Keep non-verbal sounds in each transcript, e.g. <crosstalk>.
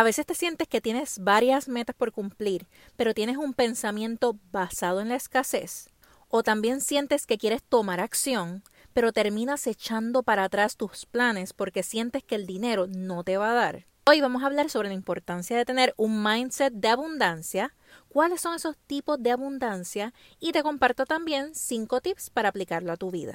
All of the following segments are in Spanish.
A veces te sientes que tienes varias metas por cumplir, pero tienes un pensamiento basado en la escasez. O también sientes que quieres tomar acción, pero terminas echando para atrás tus planes porque sientes que el dinero no te va a dar. Hoy vamos a hablar sobre la importancia de tener un mindset de abundancia, cuáles son esos tipos de abundancia y te comparto también cinco tips para aplicarlo a tu vida.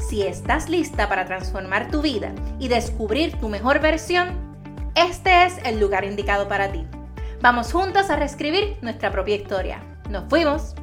Si estás lista para transformar tu vida y descubrir tu mejor versión, este es el lugar indicado para ti. Vamos juntos a reescribir nuestra propia historia. ¡Nos fuimos!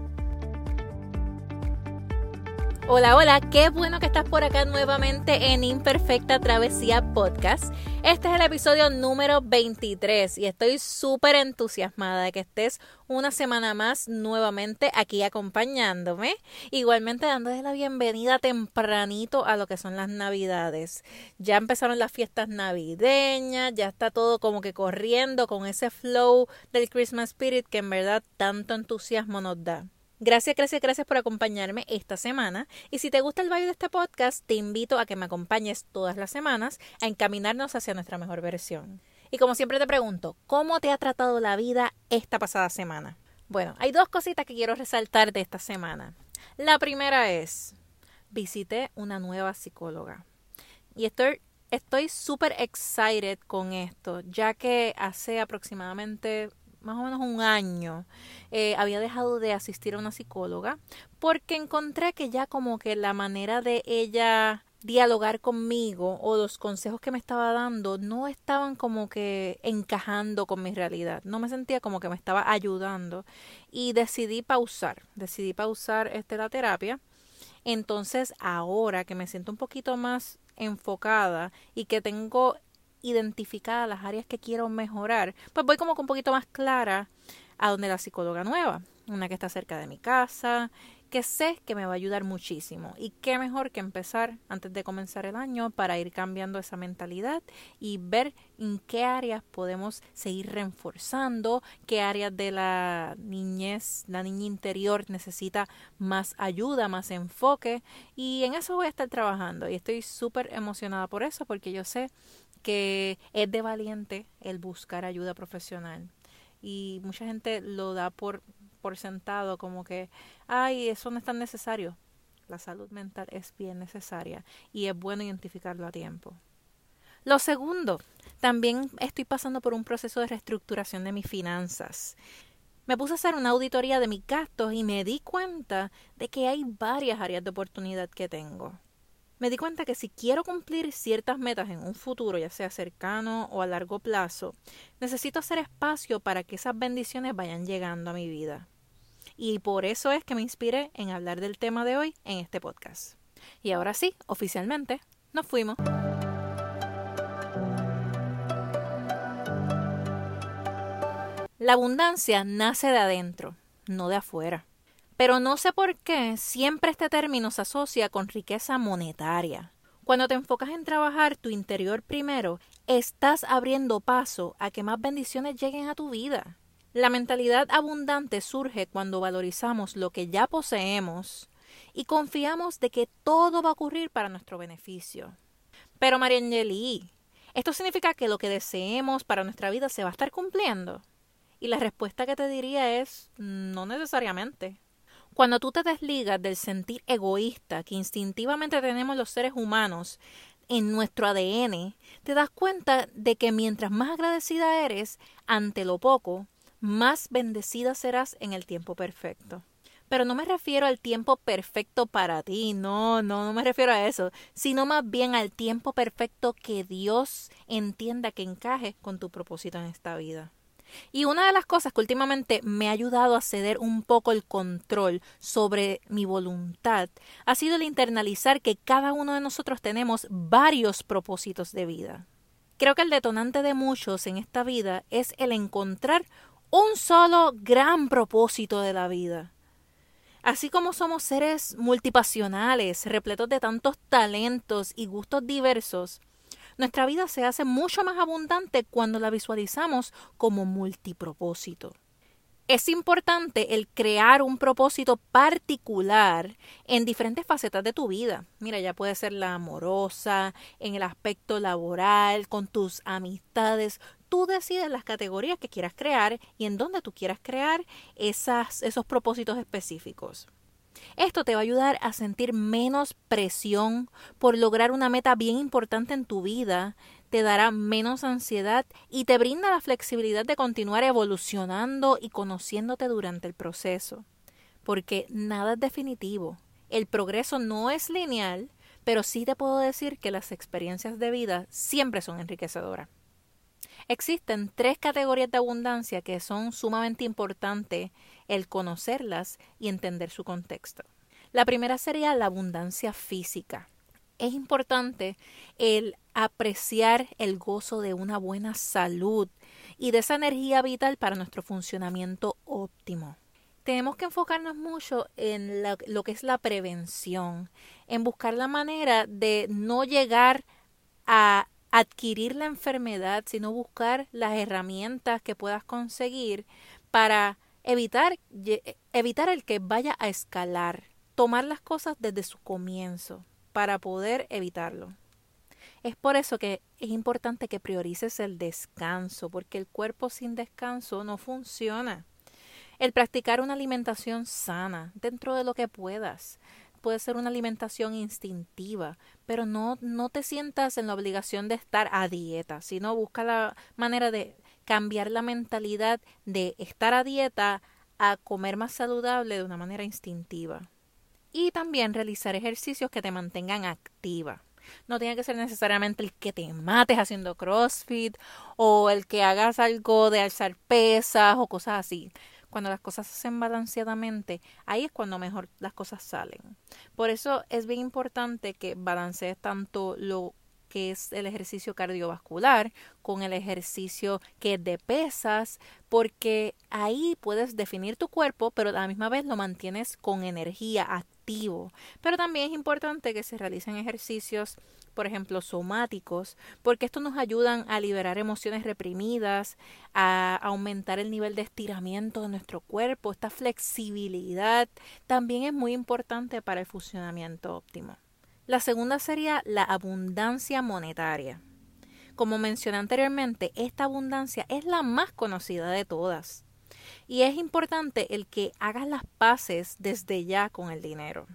Hola, hola, qué bueno que estás por acá nuevamente en Imperfecta Travesía Podcast. Este es el episodio número 23 y estoy súper entusiasmada de que estés una semana más nuevamente aquí acompañándome. Igualmente dándole la bienvenida tempranito a lo que son las navidades. Ya empezaron las fiestas navideñas, ya está todo como que corriendo con ese flow del Christmas Spirit que en verdad tanto entusiasmo nos da. Gracias, gracias, gracias por acompañarme esta semana. Y si te gusta el vibe de este podcast, te invito a que me acompañes todas las semanas a encaminarnos hacia nuestra mejor versión. Y como siempre te pregunto, ¿cómo te ha tratado la vida esta pasada semana? Bueno, hay dos cositas que quiero resaltar de esta semana. La primera es, visité una nueva psicóloga. Y estoy estoy súper excited con esto, ya que hace aproximadamente más o menos un año, eh, había dejado de asistir a una psicóloga porque encontré que ya como que la manera de ella dialogar conmigo o los consejos que me estaba dando no estaban como que encajando con mi realidad, no me sentía como que me estaba ayudando y decidí pausar, decidí pausar este, la terapia. Entonces ahora que me siento un poquito más enfocada y que tengo identificadas las áreas que quiero mejorar, pues voy como que un poquito más clara a donde la psicóloga nueva, una que está cerca de mi casa, que sé que me va a ayudar muchísimo. Y qué mejor que empezar antes de comenzar el año para ir cambiando esa mentalidad y ver en qué áreas podemos seguir reforzando, qué áreas de la niñez, la niña interior necesita más ayuda, más enfoque. Y en eso voy a estar trabajando y estoy súper emocionada por eso porque yo sé que es de valiente el buscar ayuda profesional. Y mucha gente lo da por, por sentado como que, ay, eso no es tan necesario. La salud mental es bien necesaria y es bueno identificarlo a tiempo. Lo segundo, también estoy pasando por un proceso de reestructuración de mis finanzas. Me puse a hacer una auditoría de mis gastos y me di cuenta de que hay varias áreas de oportunidad que tengo me di cuenta que si quiero cumplir ciertas metas en un futuro, ya sea cercano o a largo plazo, necesito hacer espacio para que esas bendiciones vayan llegando a mi vida. Y por eso es que me inspiré en hablar del tema de hoy en este podcast. Y ahora sí, oficialmente, nos fuimos. La abundancia nace de adentro, no de afuera. Pero no sé por qué siempre este término se asocia con riqueza monetaria. Cuando te enfocas en trabajar tu interior primero, estás abriendo paso a que más bendiciones lleguen a tu vida. La mentalidad abundante surge cuando valorizamos lo que ya poseemos y confiamos de que todo va a ocurrir para nuestro beneficio. Pero María Angeli, ¿esto significa que lo que deseemos para nuestra vida se va a estar cumpliendo? Y la respuesta que te diría es no necesariamente. Cuando tú te desligas del sentir egoísta que instintivamente tenemos los seres humanos en nuestro ADN, te das cuenta de que mientras más agradecida eres ante lo poco, más bendecida serás en el tiempo perfecto. Pero no me refiero al tiempo perfecto para ti, no, no, no me refiero a eso, sino más bien al tiempo perfecto que Dios entienda que encaje con tu propósito en esta vida. Y una de las cosas que últimamente me ha ayudado a ceder un poco el control sobre mi voluntad ha sido el internalizar que cada uno de nosotros tenemos varios propósitos de vida. Creo que el detonante de muchos en esta vida es el encontrar un solo gran propósito de la vida. Así como somos seres multipasionales, repletos de tantos talentos y gustos diversos, nuestra vida se hace mucho más abundante cuando la visualizamos como multipropósito. Es importante el crear un propósito particular en diferentes facetas de tu vida. Mira, ya puede ser la amorosa, en el aspecto laboral, con tus amistades. Tú decides las categorías que quieras crear y en dónde tú quieras crear esos propósitos específicos. Esto te va a ayudar a sentir menos presión por lograr una meta bien importante en tu vida, te dará menos ansiedad y te brinda la flexibilidad de continuar evolucionando y conociéndote durante el proceso. Porque nada es definitivo. El progreso no es lineal, pero sí te puedo decir que las experiencias de vida siempre son enriquecedoras. Existen tres categorías de abundancia que son sumamente importantes el conocerlas y entender su contexto. La primera sería la abundancia física. Es importante el apreciar el gozo de una buena salud y de esa energía vital para nuestro funcionamiento óptimo. Tenemos que enfocarnos mucho en lo que es la prevención, en buscar la manera de no llegar a adquirir la enfermedad, sino buscar las herramientas que puedas conseguir para evitar, evitar el que vaya a escalar, tomar las cosas desde su comienzo para poder evitarlo. Es por eso que es importante que priorices el descanso, porque el cuerpo sin descanso no funciona. El practicar una alimentación sana dentro de lo que puedas. Puede ser una alimentación instintiva, pero no, no te sientas en la obligación de estar a dieta, sino busca la manera de cambiar la mentalidad de estar a dieta a comer más saludable de una manera instintiva. Y también realizar ejercicios que te mantengan activa. No tiene que ser necesariamente el que te mates haciendo CrossFit o el que hagas algo de alzar pesas o cosas así. Cuando las cosas se hacen balanceadamente, ahí es cuando mejor las cosas salen. Por eso es bien importante que balancees tanto lo que es el ejercicio cardiovascular con el ejercicio que es de pesas, porque ahí puedes definir tu cuerpo, pero a la misma vez lo mantienes con energía Pero también es importante que se realicen ejercicios por ejemplo, somáticos, porque esto nos ayudan a liberar emociones reprimidas, a aumentar el nivel de estiramiento de nuestro cuerpo, esta flexibilidad también es muy importante para el funcionamiento óptimo. La segunda sería la abundancia monetaria. Como mencioné anteriormente, esta abundancia es la más conocida de todas. Y es importante el que hagas las paces desde ya con el dinero.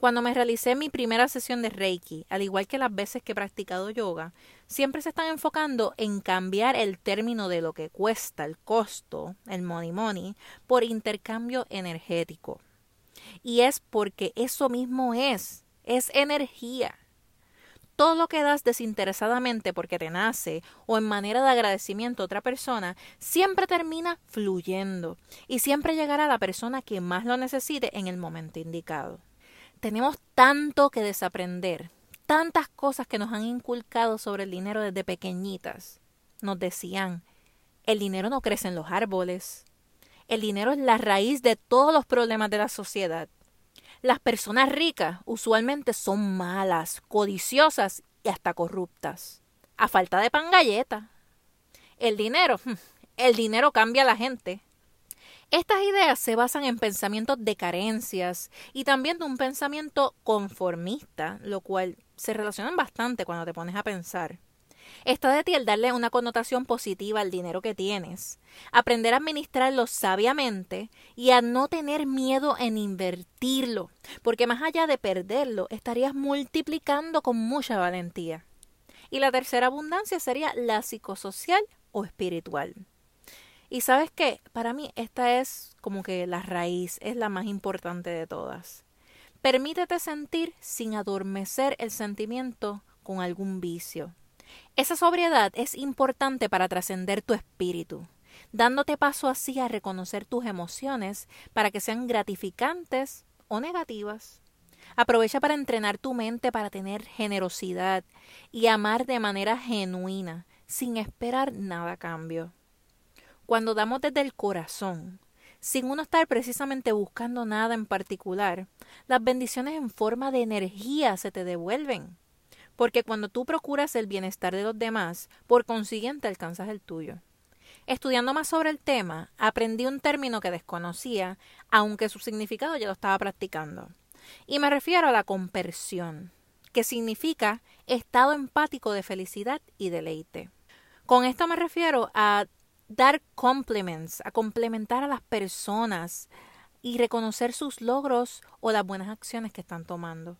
Cuando me realicé mi primera sesión de Reiki, al igual que las veces que he practicado yoga, siempre se están enfocando en cambiar el término de lo que cuesta, el costo, el money money, por intercambio energético. Y es porque eso mismo es es energía. Todo lo que das desinteresadamente porque te nace o en manera de agradecimiento a otra persona siempre termina fluyendo y siempre llegará a la persona que más lo necesite en el momento indicado. Tenemos tanto que desaprender, tantas cosas que nos han inculcado sobre el dinero desde pequeñitas. Nos decían, el dinero no crece en los árboles, el dinero es la raíz de todos los problemas de la sociedad. Las personas ricas usualmente son malas, codiciosas y hasta corruptas. A falta de pan galleta. El dinero, <laughs> el dinero cambia a la gente. Estas ideas se basan en pensamientos de carencias y también de un pensamiento conformista, lo cual se relacionan bastante cuando te pones a pensar. Está de ti el darle una connotación positiva al dinero que tienes, aprender a administrarlo sabiamente y a no tener miedo en invertirlo, porque más allá de perderlo, estarías multiplicando con mucha valentía. Y la tercera abundancia sería la psicosocial o espiritual. Y sabes qué, para mí esta es como que la raíz, es la más importante de todas. Permítete sentir sin adormecer el sentimiento con algún vicio. Esa sobriedad es importante para trascender tu espíritu, dándote paso así a reconocer tus emociones para que sean gratificantes o negativas. Aprovecha para entrenar tu mente para tener generosidad y amar de manera genuina, sin esperar nada a cambio. cuando damos desde el corazón, sin uno estar precisamente buscando nada en particular, las bendiciones en forma de energía se te devuelven. Porque cuando tú procuras el bienestar de los demás, por consiguiente alcanzas el tuyo. Estudiando más sobre el tema, aprendí un término que desconocía, aunque su significado ya lo estaba practicando. Y me refiero a la compersión, que significa estado empático de felicidad y deleite. Con esto me refiero a dar compliments, a complementar a las personas y reconocer sus logros o las buenas acciones que están tomando.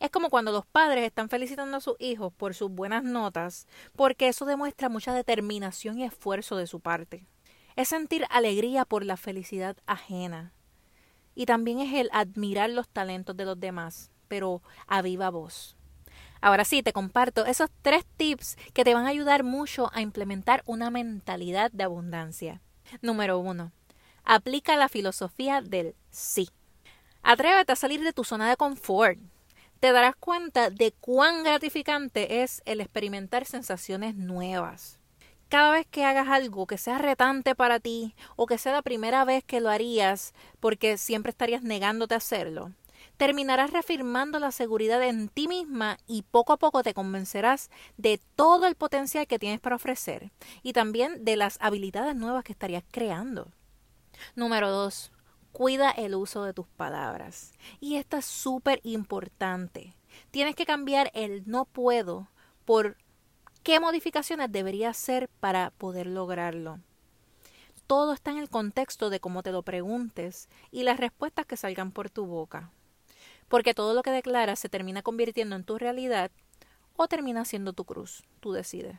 Es como cuando los padres están felicitando a sus hijos por sus buenas notas, porque eso demuestra mucha determinación y esfuerzo de su parte. Es sentir alegría por la felicidad ajena. Y también es el admirar los talentos de los demás, pero a viva voz. Ahora sí, te comparto esos tres tips que te van a ayudar mucho a implementar una mentalidad de abundancia. Número uno, aplica la filosofía del sí. Atrévete a salir de tu zona de confort te darás cuenta de cuán gratificante es el experimentar sensaciones nuevas. Cada vez que hagas algo que sea retante para ti o que sea la primera vez que lo harías porque siempre estarías negándote a hacerlo, terminarás reafirmando la seguridad en ti misma y poco a poco te convencerás de todo el potencial que tienes para ofrecer y también de las habilidades nuevas que estarías creando. Número 2. Cuida el uso de tus palabras. Y esto es súper importante. Tienes que cambiar el no puedo por qué modificaciones debería hacer para poder lograrlo. Todo está en el contexto de cómo te lo preguntes y las respuestas que salgan por tu boca. Porque todo lo que declaras se termina convirtiendo en tu realidad o termina siendo tu cruz. Tú decides.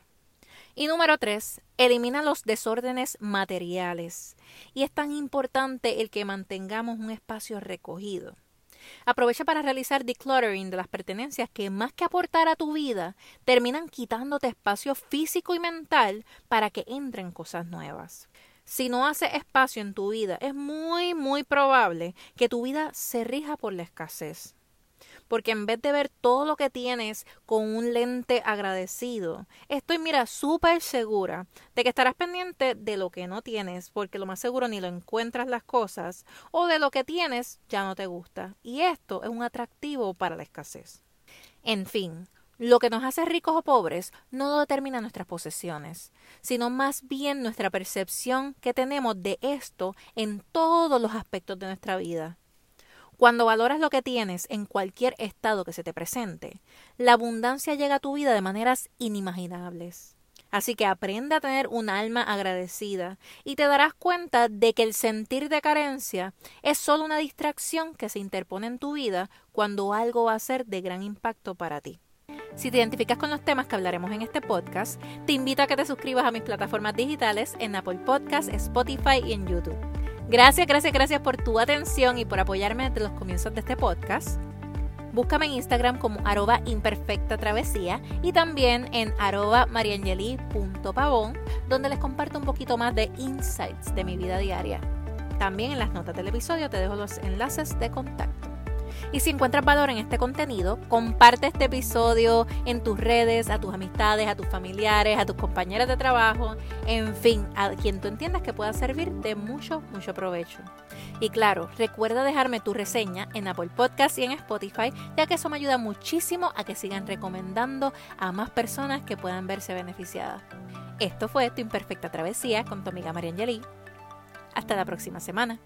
Y número tres, elimina los desórdenes materiales. Y es tan importante el que mantengamos un espacio recogido. Aprovecha para realizar decluttering de las pertenencias que más que aportar a tu vida, terminan quitándote espacio físico y mental para que entren cosas nuevas. Si no haces espacio en tu vida, es muy, muy probable que tu vida se rija por la escasez porque en vez de ver todo lo que tienes con un lente agradecido, estoy, mira, súper segura de que estarás pendiente de lo que no tienes, porque lo más seguro ni lo encuentras las cosas, o de lo que tienes ya no te gusta. Y esto es un atractivo para la escasez. En fin, lo que nos hace ricos o pobres no lo determina nuestras posesiones, sino más bien nuestra percepción que tenemos de esto en todos los aspectos de nuestra vida. Cuando valoras lo que tienes en cualquier estado que se te presente, la abundancia llega a tu vida de maneras inimaginables. Así que aprende a tener un alma agradecida y te darás cuenta de que el sentir de carencia es solo una distracción que se interpone en tu vida cuando algo va a ser de gran impacto para ti. Si te identificas con los temas que hablaremos en este podcast, te invito a que te suscribas a mis plataformas digitales en Apple Podcasts, Spotify y en YouTube. Gracias, gracias, gracias por tu atención y por apoyarme desde los comienzos de este podcast. Búscame en Instagram como arroba imperfecta travesía y también en arroba mariangeli.pavón, donde les comparto un poquito más de insights de mi vida diaria. También en las notas del episodio te dejo los enlaces de contacto. Y si encuentras valor en este contenido, comparte este episodio en tus redes, a tus amistades, a tus familiares, a tus compañeros de trabajo, en fin, a quien tú entiendas que pueda servir de mucho, mucho provecho. Y claro, recuerda dejarme tu reseña en Apple Podcast y en Spotify, ya que eso me ayuda muchísimo a que sigan recomendando a más personas que puedan verse beneficiadas. Esto fue Tu Imperfecta Travesía con tu amiga María Angelí. Hasta la próxima semana.